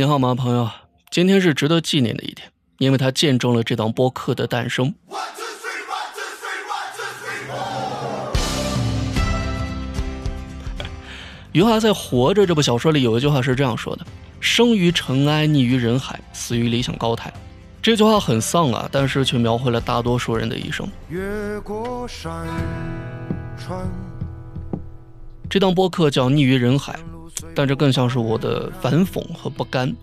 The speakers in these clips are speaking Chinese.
你好吗，朋友？今天是值得纪念的一天，因为它见证了这档播客的诞生。余华在《活着》这部小说里有一句话是这样说的：“生于尘埃，溺于人海，死于理想高台。”这句话很丧啊，但是却描绘了大多数人的一生。越过山川。这档播客叫《溺于人海》，但这更像是我的反讽和不甘，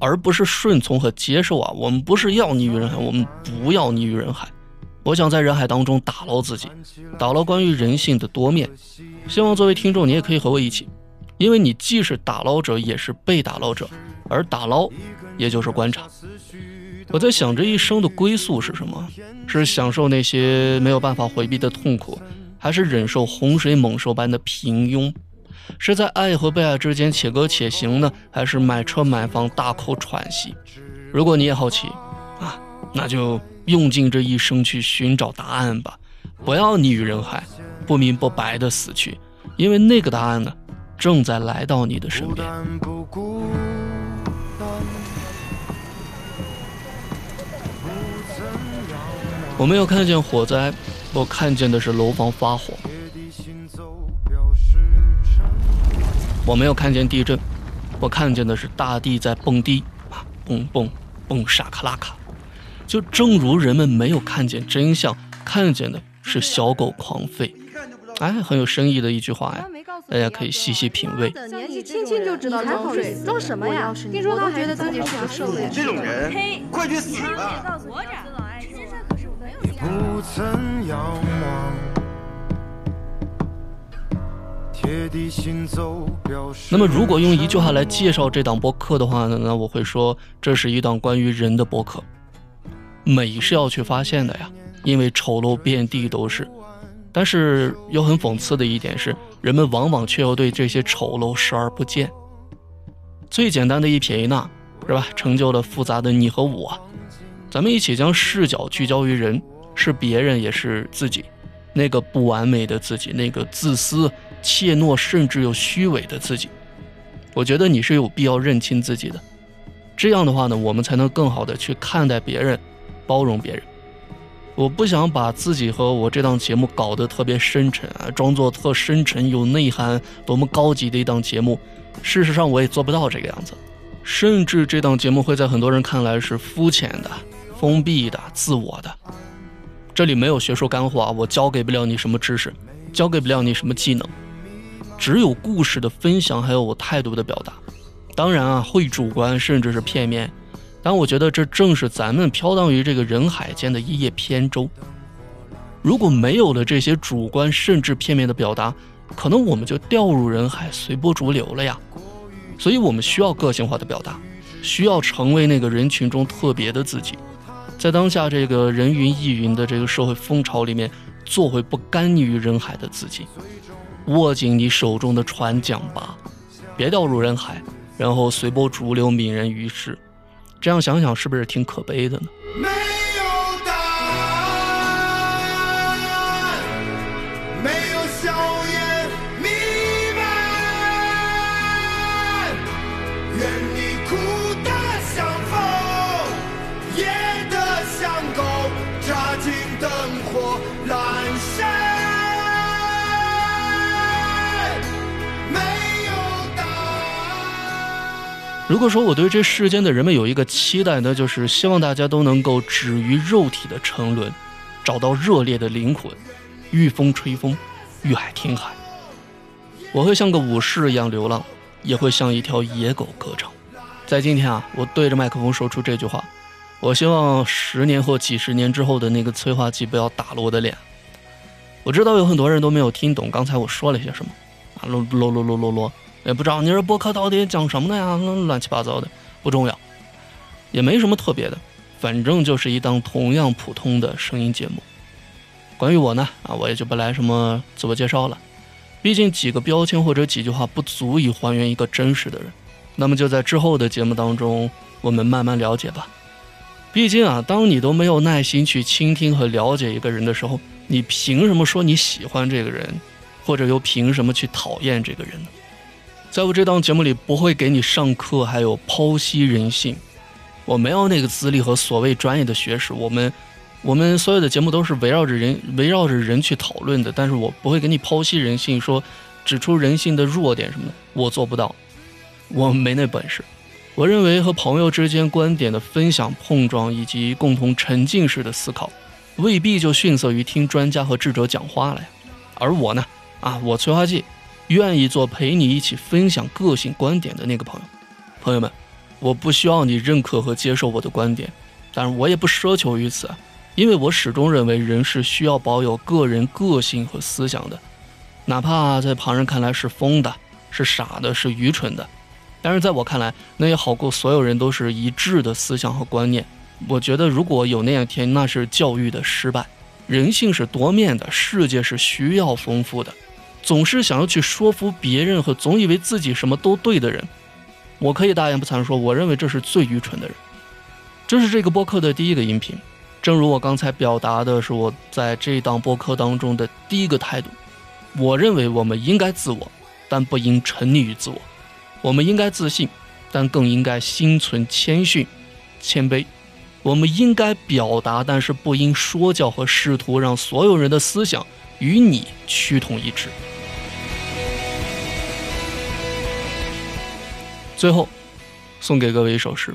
而不是顺从和接受啊！我们不是要溺于人海，我们不要溺于人海。我想在人海当中打捞自己，打捞关于人性的多面。希望作为听众，你也可以和我一起，因为你既是打捞者，也是被打捞者，而打捞也就是观察。我在想，这一生的归宿是什么？是享受那些没有办法回避的痛苦，还是忍受洪水猛兽般的平庸？是在爱和被爱之间且歌且行呢，还是买车买房大口喘息？如果你也好奇啊，那就。用尽这一生去寻找答案吧，不要溺于人海，不明不白的死去，因为那个答案呢，正在来到你的身边。我没有看见火灾，我看见的是楼房发火。我没有看见地震，我看见的是大地在蹦迪啊，蹦蹦蹦，沙卡拉卡。就正如人们没有看见真相，看见的是小狗狂吠，哎，很有深意的一句话呀，大家可以细细品味。年纪轻轻就知道装睡，装什么呀？听说他觉得自己是个圣人。这种人，快去死吧！不曾仰望。那么，如果用一句话来介绍这档播客的话呢？那我会说，这是一档关于人的播客。美是要去发现的呀，因为丑陋遍地都是。但是又很讽刺的一点是，人们往往却又对这些丑陋视而不见。最简单的一撇一捺，是吧？成就了复杂的你和我。咱们一起将视角聚焦于人，是别人也是自己，那个不完美的自己，那个自私、怯懦甚至又虚伪的自己。我觉得你是有必要认清自己的。这样的话呢，我们才能更好的去看待别人。包容别人，我不想把自己和我这档节目搞得特别深沉啊，装作特深沉有内涵、多么高级的一档节目。事实上，我也做不到这个样子。甚至这档节目会在很多人看来是肤浅的、封闭的、自我的。这里没有学术干货啊，我教给不了你什么知识，教给不了你什么技能，只有故事的分享，还有我态度的表达。当然啊，会主观，甚至是片面。但我觉得这正是咱们飘荡于这个人海间的一叶扁舟。如果没有了这些主观甚至片面的表达，可能我们就掉入人海，随波逐流了呀。所以我们需要个性化的表达，需要成为那个人群中特别的自己，在当下这个人云亦云的这个社会风潮里面，做回不甘于人海的自己，握紧你手中的船桨吧，别掉入人海，然后随波逐流，泯然于世。这样想想，是不是挺可悲的呢？如果说我对这世间的人们有一个期待，那就是希望大家都能够止于肉体的沉沦，找到热烈的灵魂，御风吹风，御海听海。我会像个武士一样流浪，也会像一条野狗歌唱。在今天啊，我对着麦克风说出这句话，我希望十年或几十年之后的那个催化剂不要打了我的脸。我知道有很多人都没有听懂刚才我说了些什么，啊，啰啰啰啰啰啰。也不知道你这播客到底讲什么的呀？乱七八糟的，不重要，也没什么特别的，反正就是一档同样普通的声音节目。关于我呢，啊，我也就不来什么自我介绍了，毕竟几个标签或者几句话不足以还原一个真实的人。那么就在之后的节目当中，我们慢慢了解吧。毕竟啊，当你都没有耐心去倾听和了解一个人的时候，你凭什么说你喜欢这个人，或者又凭什么去讨厌这个人呢？在我这档节目里不会给你上课，还有剖析人性。我没有那个资历和所谓专业的学识，我们我们所有的节目都是围绕着人围绕着人去讨论的，但是我不会给你剖析人性，说指出人性的弱点什么的，我做不到，我没那本事。我认为和朋友之间观点的分享、碰撞以及共同沉浸式的思考，未必就逊色于听专家和智者讲话了呀。而我呢，啊，我催化剂，愿意做陪你一起分享个性观点的那个朋友。朋友们，我不需要你认可和接受我的观点，但是我也不奢求于此，因为我始终认为人是需要保有个人个性和思想的，哪怕在旁人看来是疯的、是傻的、是愚蠢的。但是在我看来，那也好过所有人都是一致的思想和观念。我觉得如果有那样一天，那是教育的失败。人性是多面的，世界是需要丰富的。总是想要去说服别人和总以为自己什么都对的人，我可以大言不惭说，我认为这是最愚蠢的人。这是这个播客的第一个音频，正如我刚才表达的是我在这档播客当中的第一个态度。我认为我们应该自我，但不应沉溺于自我。我们应该自信，但更应该心存谦逊、谦卑。我们应该表达，但是不应说教和试图让所有人的思想与你趋同一致。最后，送给各位一首诗：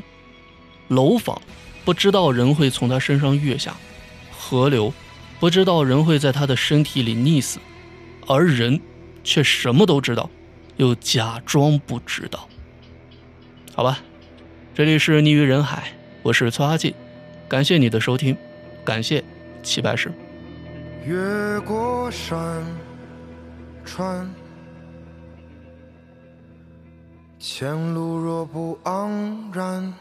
楼房不知道人会从他身上跃下，河流不知道人会在他的身体里溺死，而人却什么都知道。又假装不知道，好吧，这里是溺于人海，我是崔阿季，感谢你的收听，感谢齐白石。越过山川，前路若不盎然。